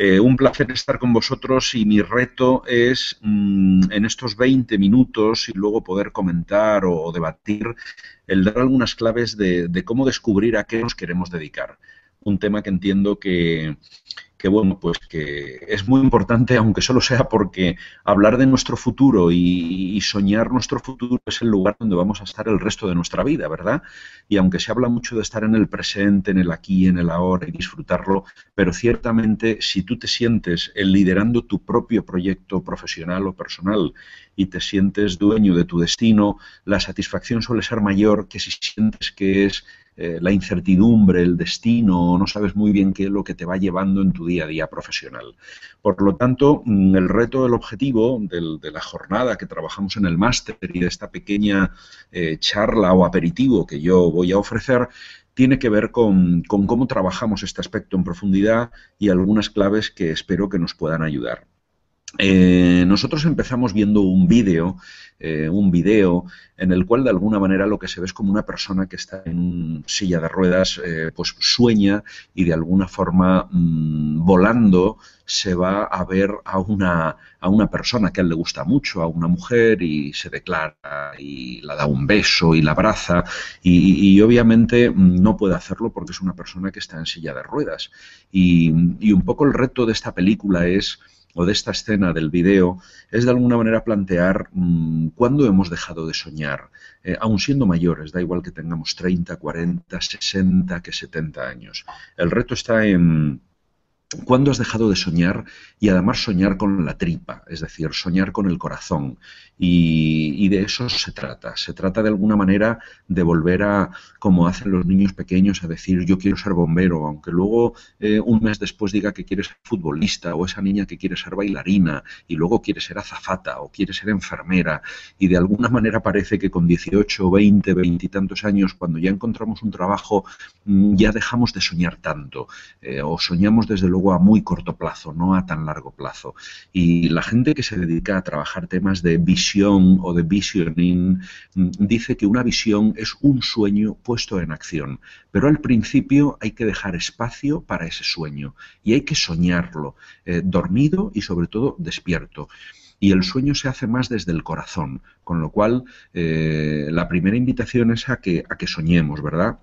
Eh, un placer estar con vosotros y mi reto es mm, en estos 20 minutos y luego poder comentar o, debatir el dar algunas claves de, de cómo descubrir a qué nos queremos dedicar. Un tema que entiendo que, que bueno, pues que es muy importante, aunque solo sea porque hablar de nuestro futuro y, soñar nuestro futuro es el lugar donde vamos a estar el resto de nuestra vida, ¿verdad? Y aunque se habla mucho de estar en el presente, en el aquí, en el ahora y disfrutarlo, pero ciertamente si tú te sientes liderando tu propio proyecto profesional o personal y te sientes dueño de tu destino, la satisfacción suele ser mayor que si sientes que es eh, la incertidumbre, el destino, no sabes muy bien qué es lo que te va llevando en tu día a día profesional. Por lo tanto, mm, el reto, el objetivo de la jornada que trabajamos en el máster y de esta pequeña eh, charla o aperitivo que yo voy a ofrecer tiene que ver con, cómo trabajamos este aspecto en profundidad y algunas claves que espero que nos puedan ayudar. Eh, nosotros empezamos viendo un vídeo eh, un video en el cual de alguna manera lo que se ve es como una persona que está en silla de ruedas, eh, pues sueña y de alguna forma mm, volando se va a ver a una, a una persona que a él le gusta mucho, a una mujer y se declara y la da un beso y la abraza y, obviamente mm, no puede hacerlo porque es una persona que está en silla de ruedas. Y, y un poco el reto de esta película es o de esta escena del video es de alguna manera plantear mm, cuándo hemos dejado de soñar, eh, aun siendo mayores, da igual que tengamos 30, 40, 60, que 70 años. El reto está en ¿Cuándo has dejado de soñar y además soñar con la tripa, es decir, soñar con el corazón? Y, de eso se trata. Se trata de alguna manera de volver a, como hacen los niños pequeños, a decir yo quiero ser bombero, aunque luego eh, un mes después diga que quiere ser futbolista o esa niña que quiere ser bailarina y luego quiere ser azafata o quiere ser enfermera y de alguna manera parece que con 18, 20, 20 y tantos años, cuando ya encontramos un trabajo, mm, ya dejamos de soñar tanto eh, o soñamos desde luego a muy corto plazo, no a tan largo plazo. Y la gente que se dedica a trabajar temas de visión o de visioning mm, dice que una visión es un sueño puesto en acción, pero al principio hay que dejar espacio para ese sueño y hay que soñarlo, eh, dormido y sobre todo despierto y el sueño se hace más desde el corazón, con lo cual eh, la primera invitación es a que, a que soñemos, ¿verdad?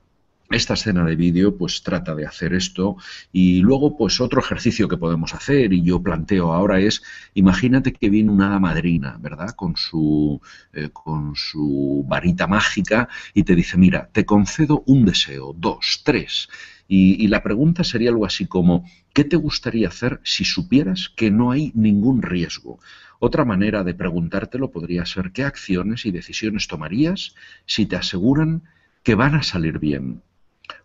Esta escena de vídeo pues trata de hacer esto y luego pues otro ejercicio que podemos hacer y yo planteo ahora es imagínate que viene una madrina verdad con su eh, con su varita mágica y te dice mira te concedo un deseo dos tres y, y la pregunta sería algo así como ¿qué te gustaría hacer si supieras que no hay ningún riesgo? Otra manera de preguntártelo podría ser ¿qué acciones y decisiones tomarías si te aseguran que van a salir bien?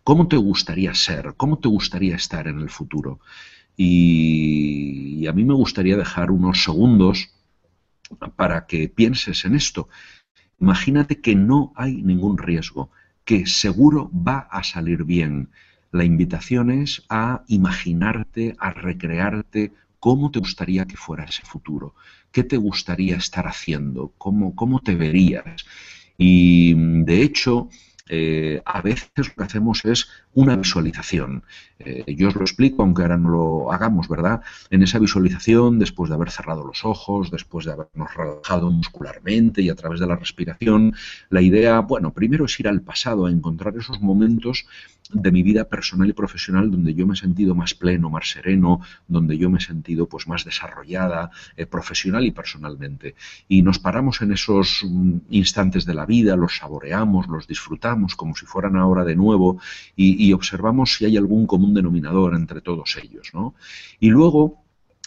¿Cómo te gustaría ser? ¿Cómo te gustaría estar en el futuro? Y, a mí me gustaría dejar unos segundos para que pienses en esto. Imagínate que no hay ningún riesgo, que seguro va a salir bien. La invitación es a imaginarte, a recrearte cómo te gustaría que fuera ese futuro, qué te gustaría estar haciendo, cómo, cómo te verías. Y de hecho, eh, a veces lo que hacemos es una visualización. Eh, yo os lo explico, aunque ahora no lo hagamos, ¿verdad? En esa visualización, después de haber cerrado los ojos, después de habernos relajado muscularmente y a través de la respiración, la idea, bueno, primero es ir al pasado, a encontrar esos momentos de mi vida personal y profesional donde yo me he sentido más pleno, más sereno, donde yo me he sentido pues más desarrollada eh, profesional y personalmente. Y nos paramos en esos mm, instantes de la vida, los saboreamos, los disfrutamos como si fueran ahora de nuevo y, y observamos si hay algún común denominador entre todos ellos. ¿no? Y luego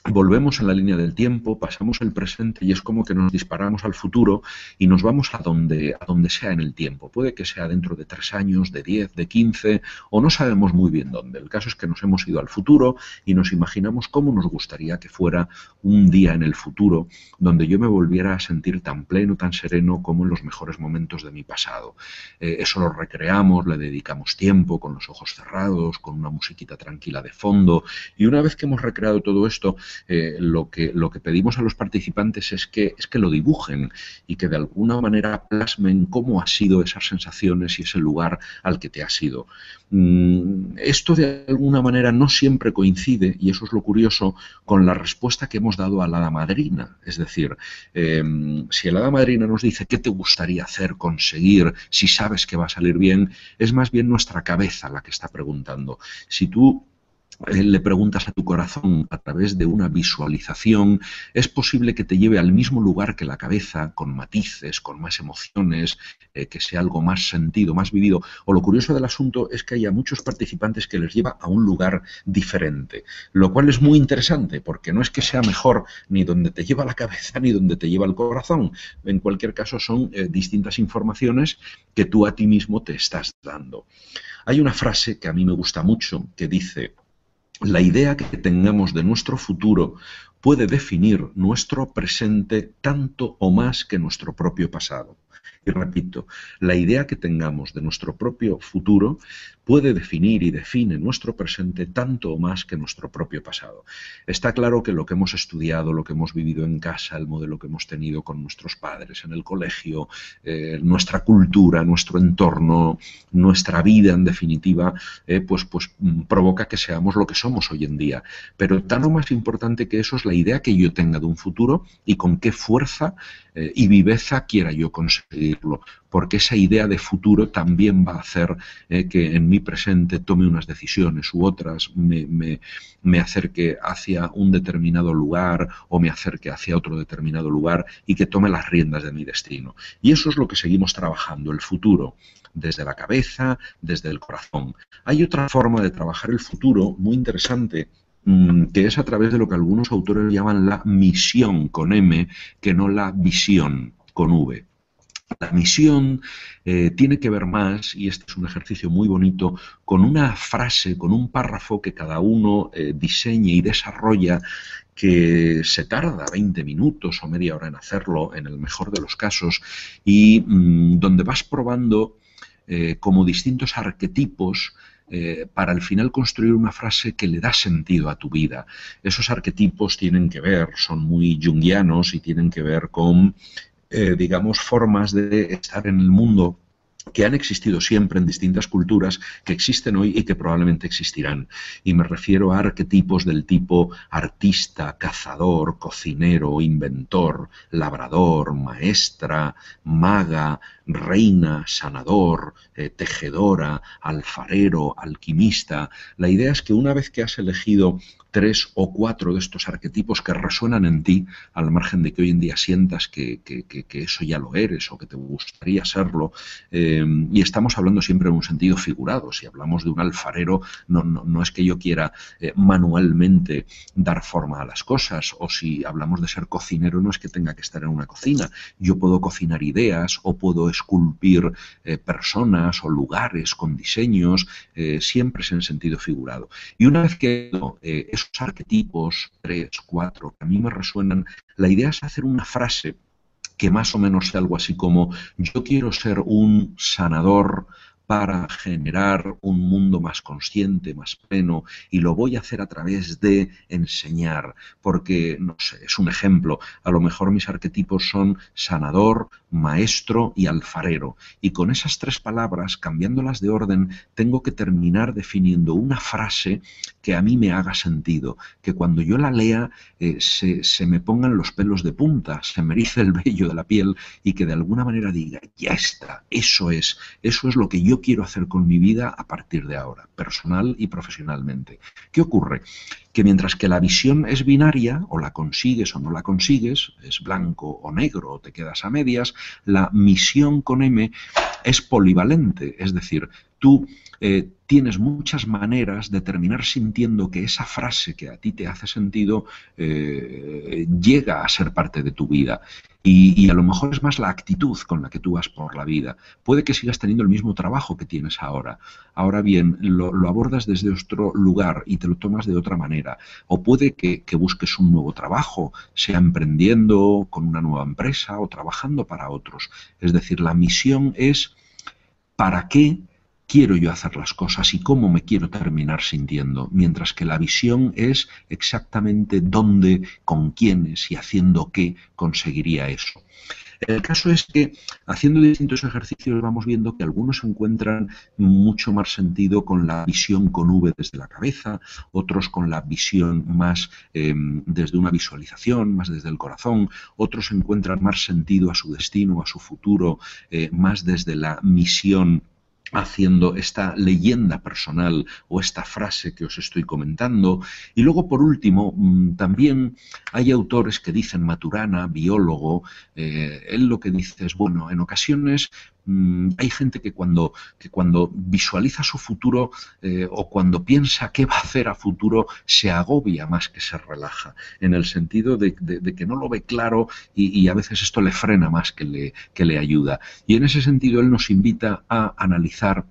volvemos en la línea del tiempo, pasamos el presente y es como que nos disparamos al futuro y nos vamos a donde, a donde sea en el tiempo. Puede que sea dentro de tres años, de diez, de quince, o no sabemos muy bien dónde. El caso es que nos hemos ido al futuro y nos imaginamos cómo nos gustaría que fuera un día en el futuro donde yo me volviera a sentir tan pleno, tan sereno como en los mejores momentos de mi pasado. Eh, eso lo recreamos, le dedicamos tiempo con los ojos cerrados, con una musiquita tranquila de fondo y una vez que hemos recreado todo esto, eh, lo, que, lo que pedimos a los participantes es que, es que lo dibujen y que de alguna manera plasmen cómo ha sido esas sensaciones y ese lugar al que te has ido. Mm, esto de alguna manera no siempre coincide, y eso es lo curioso, con la respuesta que hemos dado a la madrina. Es decir, em, si el hada madrina nos dice qué te gustaría hacer, conseguir, si sabes que va a salir bien, es más bien nuestra cabeza la que está preguntando. Si tú le preguntas a tu corazón a través de una visualización, es posible que te lleve al mismo lugar que la cabeza, con matices, con más emociones, eh, que sea algo más sentido, más vivido. O lo curioso del asunto es que haya muchos participantes que les lleva a un lugar diferente, lo cual es muy interesante porque no es que sea mejor ni donde te lleva la cabeza ni donde te lleva el corazón. En cualquier caso son eh, distintas informaciones que tú a ti mismo te estás dando. Hay una frase que a mí me gusta mucho que dice, la idea que tengamos de nuestro futuro puede definir nuestro presente tanto o más que nuestro propio pasado. Y repito, la idea que tengamos de nuestro propio futuro puede definir y define nuestro presente tanto o más que nuestro propio pasado. Está claro que lo que hemos estudiado, lo que hemos vivido en casa, el modelo que hemos tenido con nuestros padres, en el colegio, eh, nuestra cultura, nuestro entorno, nuestra vida en definitiva, eh, pues, pues mm, provoca que seamos lo que somos hoy en día. Pero tan o más importante que eso es la idea que yo tenga de un futuro y con qué fuerza eh, y viveza quiera yo conseguirlo porque esa idea de futuro también va a hacer eh, que en mi presente tome unas decisiones u otras, me, acerque hacia un determinado lugar o me acerque hacia otro determinado lugar y que tome las riendas de mi destino. Y eso es lo que seguimos trabajando, el futuro desde la cabeza, desde el corazón. Hay otra forma de trabajar el futuro muy interesante que es a través de lo que algunos autores llaman la misión con M, que no la visión con V. La misión eh, tiene que ver más, y este es un ejercicio muy bonito, con una frase, con un párrafo que cada uno eh, diseñe y desarrolla que se tarda 20 minutos o media hora en hacerlo, en el mejor de los casos, y mm, donde vas probando eh, como distintos arquetipos para al final construir una frase que le da sentido a tu vida. Esos arquetipos tienen que ver, son muy jungianos y tienen que ver con eh, digamos, formas de estar en el mundo que han existido siempre en distintas culturas, que existen hoy y que probablemente existirán. Y me refiero a arquetipos del tipo artista, cazador, cocinero, inventor, labrador, maestra, maga, reina, sanador, eh, tejedora, alfarero, alquimista. La idea es que una vez que has elegido tres o cuatro de estos arquetipos que resuenan en ti, al margen de que hoy en día sientas que, eso ya lo eres o que te gustaría serlo, eh, y estamos hablando siempre en un sentido figurado. Si hablamos de un alfarero, no, no, es que yo quiera eh, manualmente dar forma a las cosas, o si hablamos de ser cocinero, no es que tenga que estar en una cocina. Yo puedo cocinar ideas o puedo esculpir eh, personas o lugares con diseños, siempre es en sentido figurado. Y una vez que esos arquetipos, tres, cuatro, que a mí me resuenan, la idea es hacer una frase que más o menos sea algo así como yo quiero ser un sanador para generar un mundo más consciente, más pleno, y lo voy a hacer a través de enseñar, porque, no sé, es un ejemplo, a lo mejor mis arquetipos son sanador, maestro y alfarero, y con esas tres palabras, cambiándolas de orden, tengo que terminar definiendo una frase que a mí me haga sentido, que cuando yo la lea eh, se, se me pongan los pelos de punta, se me erice el vello de la piel y que de alguna manera diga, ya está, eso es, eso es lo que yo quiero hacer con mi vida a partir de ahora, personal y profesionalmente. ¿Qué ocurre? Que mientras que la visión es binaria, o la consigues o no la consigues, es blanco o negro, o te quedas a medias, la misión con M es polivalente, es decir, tú eh, tienes muchas maneras de terminar sintiendo que esa frase que a ti te hace sentido eh, llega a ser parte de tu vida. Y, a lo mejor es más la actitud con la que tú vas por la vida. Puede que sigas teniendo el mismo trabajo que tienes ahora. Ahora bien, lo, abordas desde otro lugar y te lo tomas de otra manera. O puede que, que busques un nuevo trabajo, sea emprendiendo con una nueva empresa o trabajando para otros. Es decir, la misión es para qué quiero yo hacer las cosas y cómo me quiero terminar sintiendo, mientras que la visión es exactamente dónde, con quiénes y haciendo qué conseguiría eso. El caso es que haciendo distintos ejercicios vamos viendo que algunos encuentran mucho más sentido con la visión con V desde la cabeza, otros con la visión más em, desde una visualización, más desde el corazón, otros encuentran más sentido a su destino, a su futuro, eh, más desde la misión haciendo esta leyenda personal o esta frase que os estoy comentando. Y luego, por último, mm, también hay autores que dicen, Maturana, biólogo, eh, él lo que dice es, bueno, en ocasiones Mm, hay gente que cuando, que cuando visualiza su futuro eh, o cuando piensa qué va a hacer a futuro, se agobia más que se relaja, en el sentido de, que no lo ve claro y, a veces esto le frena más que le, que le ayuda. Y en ese sentido él nos invita a analizar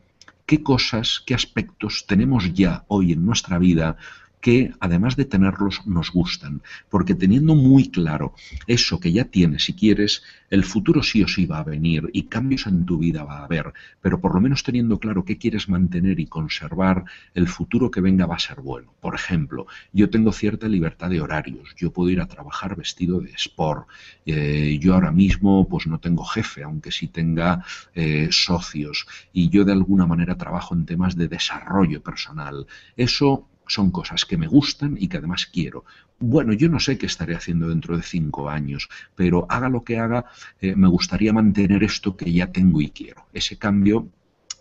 qué cosas, qué aspectos tenemos ya hoy en nuestra vida que además de tenerlos nos gustan, porque teniendo muy claro eso que ya tienes, si quieres, el futuro sí o sí va a venir y cambios en tu vida va a haber, pero por lo menos teniendo claro qué quieres mantener y conservar, el futuro que venga va a ser bueno. Por ejemplo, yo tengo cierta libertad de horarios, yo puedo ir a trabajar vestido de sport, eh, yo ahora mismo pues no tengo jefe, aunque sí tenga eh, socios, y yo de alguna manera trabajo en temas de desarrollo personal. Eso son cosas que me gustan y que además quiero. Bueno, yo no sé qué estaré haciendo dentro de cinco años, pero haga lo que haga, eh, me gustaría mantener esto que ya tengo y quiero. Ese cambio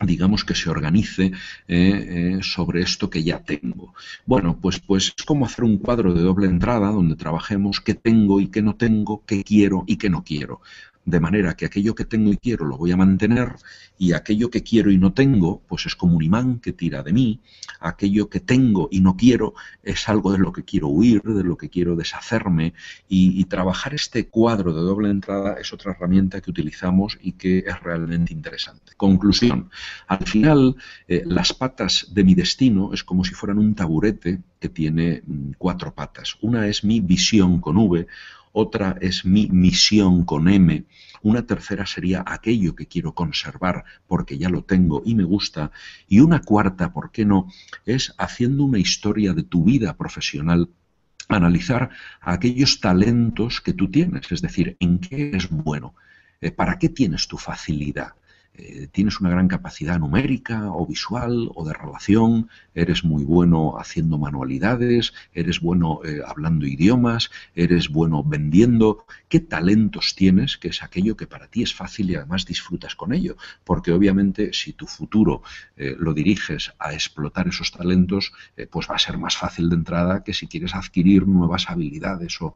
digamos que se organice eh, eh, sobre esto que ya tengo. Bueno, pues, pues es como hacer un cuadro de doble entrada donde trabajemos qué tengo y qué no tengo, qué quiero y qué no quiero de manera que aquello que tengo y quiero lo voy a mantener y aquello que quiero y no tengo, pues es como un imán que tira de mí, aquello que tengo y no quiero es algo de lo que quiero huir, de lo que quiero deshacerme y, trabajar este cuadro de doble entrada es otra herramienta que utilizamos y que es realmente interesante. Conclusión, al final eh, las patas de mi destino es como si fueran un taburete que tiene mm, cuatro patas. Una es mi visión con V, otra es mi misión con M, una tercera sería aquello que quiero conservar porque ya lo tengo y me gusta, y una cuarta, ¿por qué no?, es haciendo una historia de tu vida profesional analizar aquellos talentos que tú tienes, es decir, en qué eres bueno, eh, para qué tienes tu facilidad, eh, tienes una gran capacidad numérica o visual o de relación, eres muy bueno haciendo manualidades, eres bueno eh, hablando idiomas, eres bueno vendiendo. ¿Qué talentos tienes? Que es aquello que para ti es fácil y además disfrutas con ello. Porque obviamente si tu futuro eh, lo diriges a explotar esos talentos, pues va a ser más fácil de entrada que si quieres adquirir nuevas habilidades o,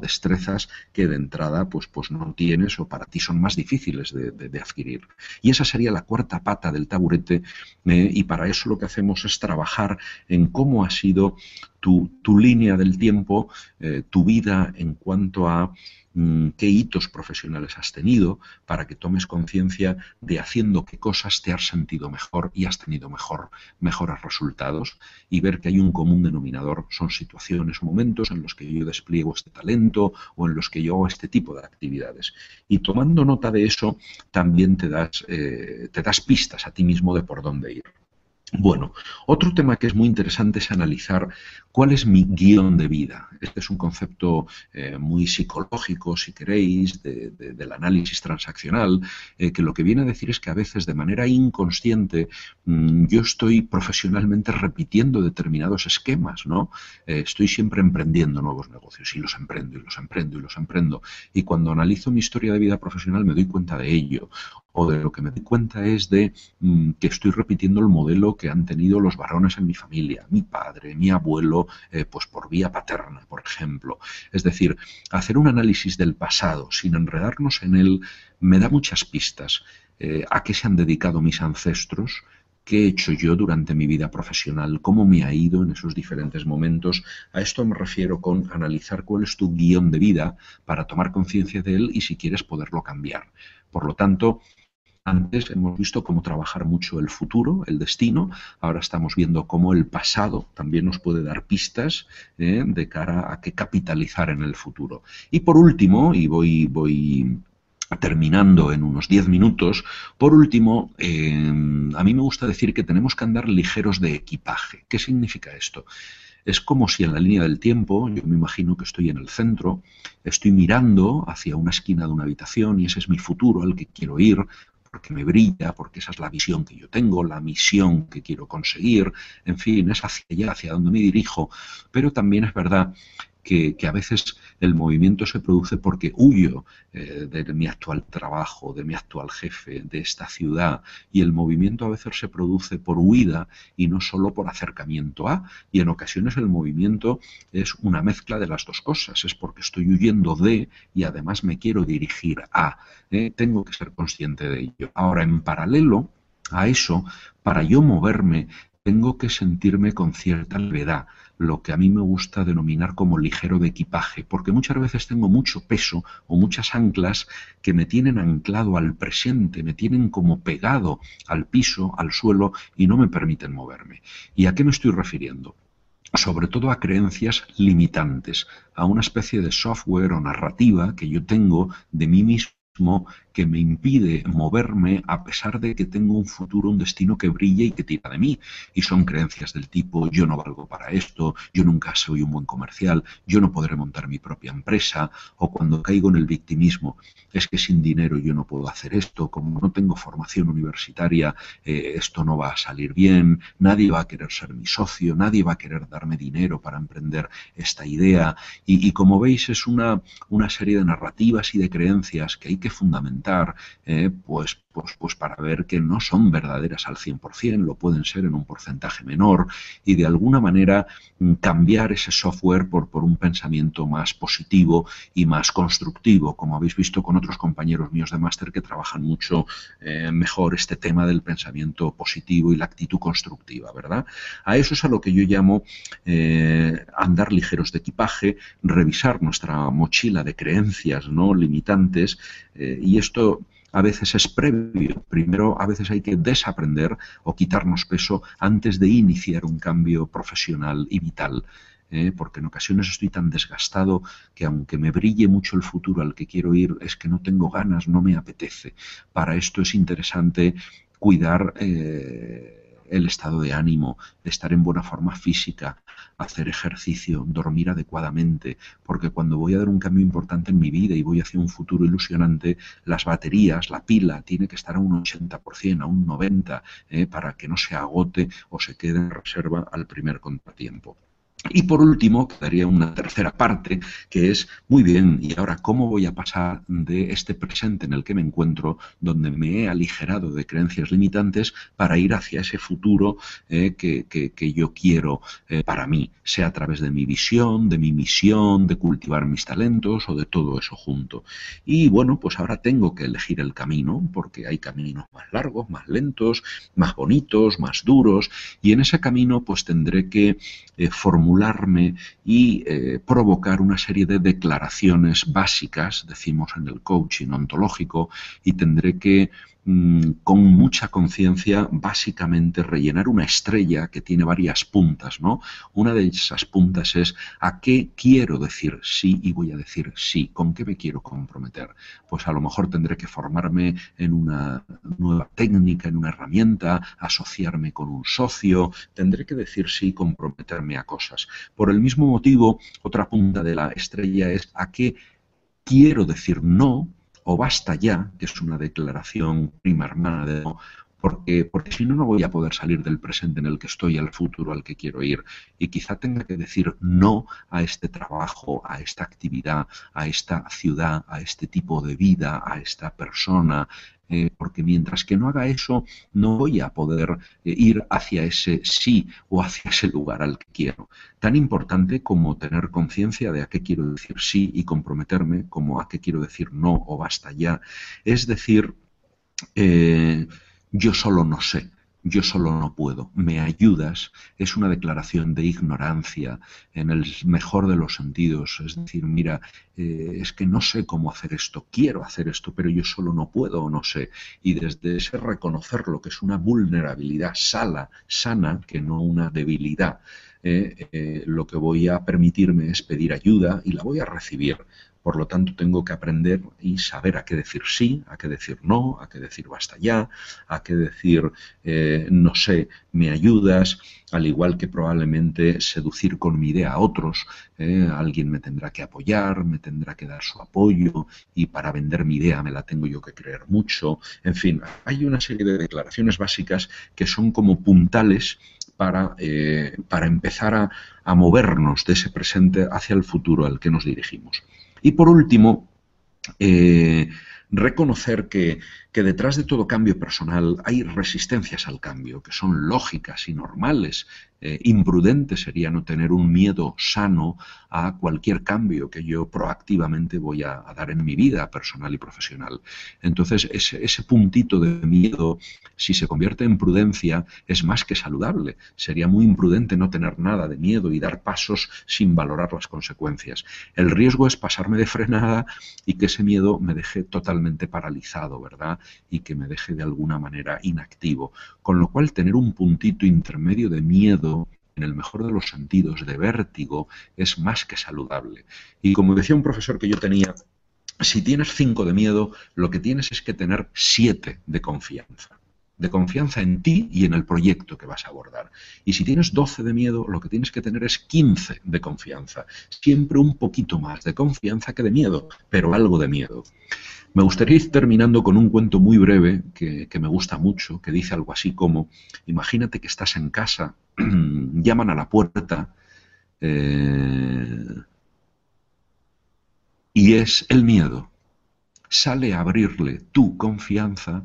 destrezas que de entrada pues, pues no tienes o para ti son más difíciles de adquirir. Y esa sería la cuarta pata del taburete eh, y para eso lo que hacemos es trabajar en cómo ha sido tu, línea del tiempo, eh, tu vida en cuanto a qué hitos profesionales has tenido para que tomes conciencia de haciendo qué cosas te has sentido mejor y has tenido mejor, mejores resultados y ver que hay un común denominador, son situaciones momentos en los que yo despliego este talento o en los que yo hago este tipo de actividades. Y tomando nota de eso, también te das, eh, te das pistas a ti mismo de por dónde ir. Bueno, otro tema que es muy interesante es analizar cuál es mi guion de vida. Este es un concepto eh, muy psicológico, si queréis, del análisis transaccional, eh, que lo que viene a decir es que a veces de manera inconsciente mm, yo estoy profesionalmente repitiendo determinados esquemas, ¿no? Eh, estoy siempre emprendiendo nuevos negocios y los emprendo y los emprendo y los emprendo. Y cuando analizo mi historia de vida profesional me doy cuenta de ello o de lo que me doy cuenta es de mm, que estoy repitiendo el modelo que han tenido los varones en mi familia, mi padre, mi abuelo, eh, pues por vía paterna, por ejemplo. Es decir, hacer un análisis del pasado sin enredarnos en él me da muchas pistas. Eh, a qué se han dedicado mis ancestros, qué he hecho yo durante mi vida profesional, cómo me ha ido en esos diferentes momentos. A esto me refiero con analizar cuál es tu guion de vida para tomar conciencia de él y si quieres poderlo cambiar. Por lo tanto, antes hemos visto cómo trabajar mucho el futuro, el destino. Ahora estamos viendo cómo el pasado también nos puede dar pistas eh, de cara a qué capitalizar en el futuro. Y por último, y voy, terminando en unos 10 minutos, por último, eh, a mí me gusta decir que tenemos que andar ligeros de equipaje. ¿Qué significa esto? Es como si en la línea del tiempo, yo me imagino que estoy en el centro, estoy mirando hacia una esquina de una habitación y ese es mi futuro al que quiero ir, porque me brilla, porque esa es la visión que yo tengo, la misión que quiero conseguir, en fin, es hacia allá, hacia donde me dirijo, pero también es verdad que, a veces el movimiento se produce porque huyo eh, de mi actual trabajo, de mi actual jefe, de esta ciudad, y el movimiento a veces se produce por huida y no solo por acercamiento a, y en ocasiones el movimiento es una mezcla de las dos cosas, es porque estoy huyendo de y además me quiero dirigir a, ¿eh? tengo que ser consciente de ello. Ahora, en paralelo, a eso, para yo moverme, tengo que sentirme con cierta levedad, lo que a mí me gusta denominar como ligero de equipaje, porque muchas veces tengo mucho peso o muchas anclas que me tienen anclado al presente, me tienen como pegado al piso, al suelo y no me permiten moverme. ¿Y a qué me estoy refiriendo? sobre todo a creencias limitantes, a una especie de software o narrativa que yo tengo de mí mismo que me impide moverme a pesar de que tengo un futuro, un destino que brille y que tira de mí. Y son creencias del tipo, yo no valgo para esto, yo nunca soy un buen comercial, yo no podré montar mi propia empresa, o cuando caigo en el victimismo, es que sin dinero yo no puedo hacer esto, como no tengo formación universitaria, eh, esto no va a salir bien, nadie va a querer ser mi socio, nadie va a querer darme dinero para emprender esta idea. Y, y como veis, es una, una serie de narrativas y de creencias que hay que fundamentar, eh, pues, pues, pues para ver que no son verdaderas al 100%, lo pueden ser en un porcentaje menor y de alguna manera mm, cambiar ese software por, un pensamiento más positivo y más constructivo, como habéis visto con otros compañeros míos de máster que trabajan mucho eh, mejor este tema del pensamiento positivo y la actitud constructiva, ¿verdad? A eso es a lo que yo llamo eh, andar ligeros de equipaje, revisar nuestra mochila de creencias no limitantes y esto a veces es previo. Primero, a veces hay que desaprender o quitarnos peso antes de iniciar un cambio profesional y vital. ¿eh? porque en ocasiones estoy tan desgastado que aunque me brille mucho el futuro al que quiero ir, es que no tengo ganas, no me apetece. Para esto es interesante cuidar eh, el estado de ánimo, estar en buena forma física, hacer ejercicio, dormir adecuadamente, porque cuando voy a dar un cambio importante en mi vida y voy hacia un futuro ilusionante, las baterías, la pila, tiene que estar a un 80%, a un 90%, eh, para que no se agote o se quede en reserva al primer contratiempo. Y por último, quedaría una tercera parte, que es, muy bien, ¿y ahora cómo voy a pasar de este presente en el que me encuentro, donde me he aligerado de creencias limitantes, para ir hacia ese futuro eh, que, yo quiero eh, para mí, sea a través de mi visión, de mi misión, de cultivar mis talentos o de todo eso junto? Y bueno, pues ahora tengo que elegir el camino, porque hay caminos más largos, más lentos, más bonitos, más duros, y en ese camino pues tendré que eh, formular y eh, provocar una serie de declaraciones básicas, decimos en el coaching ontológico, y tendré que Mm, con mucha conciencia, básicamente rellenar una estrella que tiene varias puntas, ¿no? Una de esas puntas es a qué quiero decir sí y voy a decir sí, con qué me quiero comprometer. Pues a lo mejor tendré que formarme en una nueva técnica, en una herramienta, asociarme con un socio, tendré que decir sí y comprometerme a cosas. Por el mismo motivo, otra punta de la estrella es a qué quiero decir no o basta ya, que es una declaración prima hermana de porque, porque si no, no voy a poder salir del presente en el que estoy al futuro al que quiero ir. Y quizá tenga que decir no a este trabajo, a esta actividad, a esta ciudad, a este tipo de vida, a esta persona, eh, porque mientras que no haga eso, no voy a poder eh, ir hacia ese sí o hacia ese lugar al que quiero. Tan importante como tener conciencia de a qué quiero decir sí y comprometerme, como a qué quiero decir no o basta ya. Es decir, eh, yo solo no sé yo solo no puedo, me ayudas, es una declaración de ignorancia en el mejor de los sentidos. Es decir, mira, eh, es que no sé cómo hacer esto, quiero hacer esto, pero yo solo no puedo o no sé. Y desde ese reconocerlo, que es una vulnerabilidad sala, sana, que no una debilidad, eh, eh, lo que voy a permitirme es pedir ayuda y la voy a recibir Por lo tanto, tengo que aprender y saber a qué decir sí, a qué decir no, a qué decir basta ya, a qué decir eh, no sé, me ayudas, al igual que probablemente seducir con mi idea a otros. ¿eh? alguien me tendrá que apoyar, me tendrá que dar su apoyo y para vender mi idea me la tengo yo que creer mucho. En fin, hay una serie de declaraciones básicas que son como puntales para, eh, para empezar a, a movernos de ese presente hacia el futuro al que nos dirigimos. Y por último, eh, reconocer que, que, detrás de todo cambio personal hay resistencias al cambio, que son lógicas y normales. Eh, imprudente sería no tener un miedo sano a cualquier cambio que yo proactivamente voy a, dar en mi vida personal y profesional. Entonces, ese, ese, puntito de miedo, si se convierte en prudencia, es más que saludable. Sería muy imprudente no tener nada de miedo y dar pasos sin valorar las consecuencias. El riesgo es pasarme de frenada y que ese miedo me deje totalmente paralizado, ¿verdad? Y que me deje de alguna manera inactivo. Con lo cual, tener un puntito intermedio de miedo en el mejor de los sentidos, de vértigo, es más que saludable. Y como decía un profesor que yo tenía, si tienes cinco de miedo, lo que tienes es que tener siete de confianza. De confianza en ti y en el proyecto que vas a abordar. Y si tienes 12 de miedo, lo que tienes que tener es 15 de confianza. Siempre un poquito más de confianza que de miedo, pero algo de miedo. Me gustaría ir terminando con un cuento muy breve que, que, me gusta mucho, que dice algo así como, imagínate que estás en casa, llaman a la puerta eh, y es el miedo. Sale a abrirle tu confianza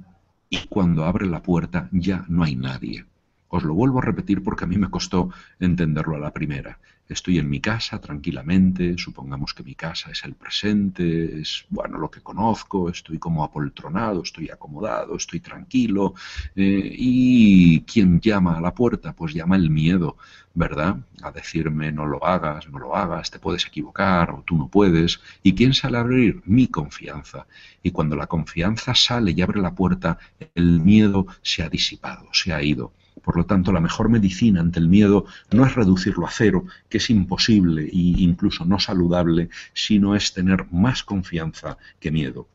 y cuando abre la puerta ya no hay nadie. Os lo vuelvo a repetir porque a mí me costó entenderlo a la primera. Estoy en mi casa tranquilamente, supongamos que mi casa es el presente, es bueno lo que conozco, estoy como apoltronado, estoy acomodado, estoy tranquilo. Eh, ¿Y quién llama a la puerta? Pues llama el miedo, ¿verdad? A decirme no lo hagas, no lo hagas, te puedes equivocar o tú no puedes. ¿Y quién sale a abrir? Mi confianza. Y cuando la confianza sale y abre la puerta, el miedo se ha disipado, se ha ido. Por lo tanto, la mejor medicina ante el miedo no es reducirlo a cero, que es imposible e incluso no saludable, sino es tener más confianza que miedo.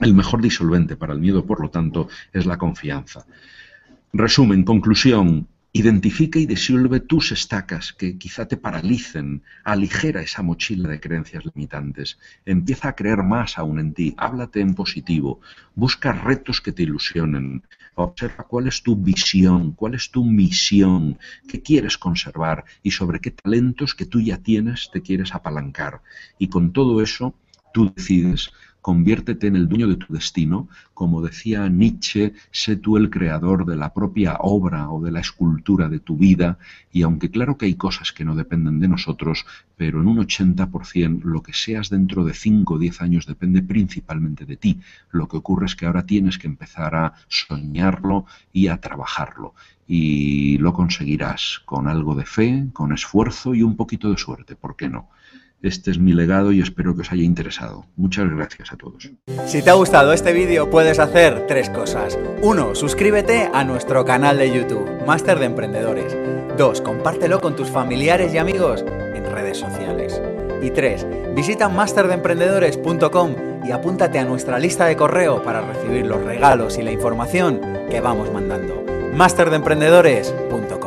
El mejor disolvente para el miedo, por lo tanto, es la confianza. Resumen, conclusión, Identifica y disuelve tus estacas que quizá te paralicen, aligera esa mochila de creencias limitantes, empieza a creer más aún en ti, háblate en positivo, busca retos que te ilusionen, observa cuál es tu visión, cuál es tu misión, qué quieres conservar y sobre qué talentos que tú ya tienes te quieres apalancar. Y con todo eso tú decides conviértete en el dueño de tu destino, como decía Nietzsche, sé tú el creador de la propia obra o de la escultura de tu vida, y aunque claro que hay cosas que no dependen de nosotros, pero en un 80% lo que seas dentro de 5 o 10 años depende principalmente de ti. Lo que ocurre es que ahora tienes que empezar a soñarlo y a trabajarlo y lo conseguirás con algo de fe, con esfuerzo y un poquito de suerte, ¿por qué no? Este es mi legado y espero que os haya interesado. Muchas gracias a todos. Si te ha gustado este vídeo puedes hacer tres cosas. Uno, suscríbete a nuestro canal de YouTube, Máster de Emprendedores. Dos, compártelo con tus familiares y amigos en redes sociales. Y tres, visita masterdeemprendedores.com y apúntate a nuestra lista de correo para recibir los regalos y la información que vamos mandando. masterdeemprendedores.com